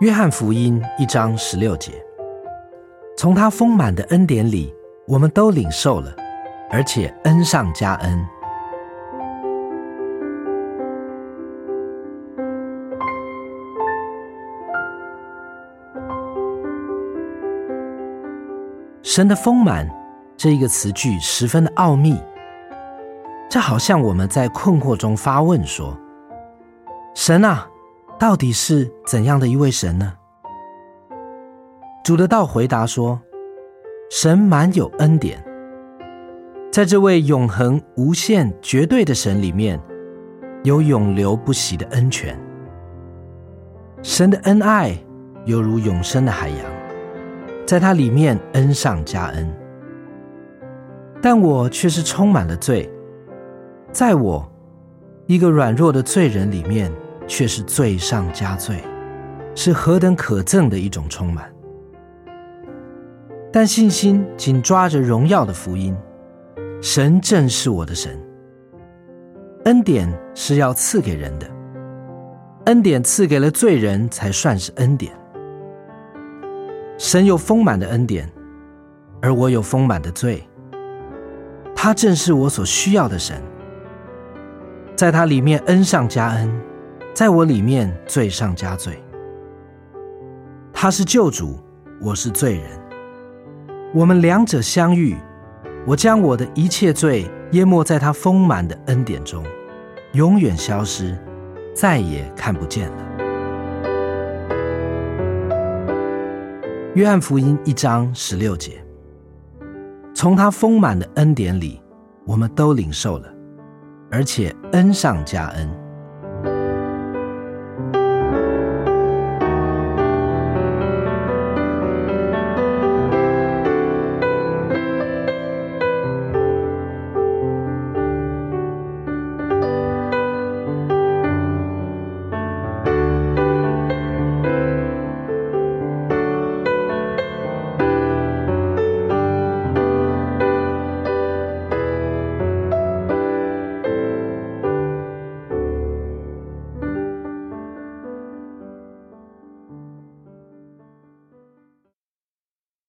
约翰福音一章十六节，从他丰满的恩典里，我们都领受了，而且恩上加恩。神的丰满这一个词句十分的奥秘，这好像我们在困惑中发问说：“神啊！”到底是怎样的一位神呢？主的道回答说：“神满有恩典，在这位永恒、无限、绝对的神里面，有永流不息的恩泉。神的恩爱犹如永生的海洋，在它里面恩上加恩。但我却是充满了罪，在我一个软弱的罪人里面。”却是罪上加罪，是何等可憎的一种充满。但信心紧抓着荣耀的福音，神正是我的神。恩典是要赐给人的，恩典赐给了罪人才算是恩典。神有丰满的恩典，而我有丰满的罪。他正是我所需要的神，在他里面恩上加恩。在我里面罪上加罪，他是救主，我是罪人，我们两者相遇，我将我的一切罪淹没在他丰满的恩典中，永远消失，再也看不见了。约翰福音一章十六节，从他丰满的恩典里，我们都领受了，而且恩上加恩。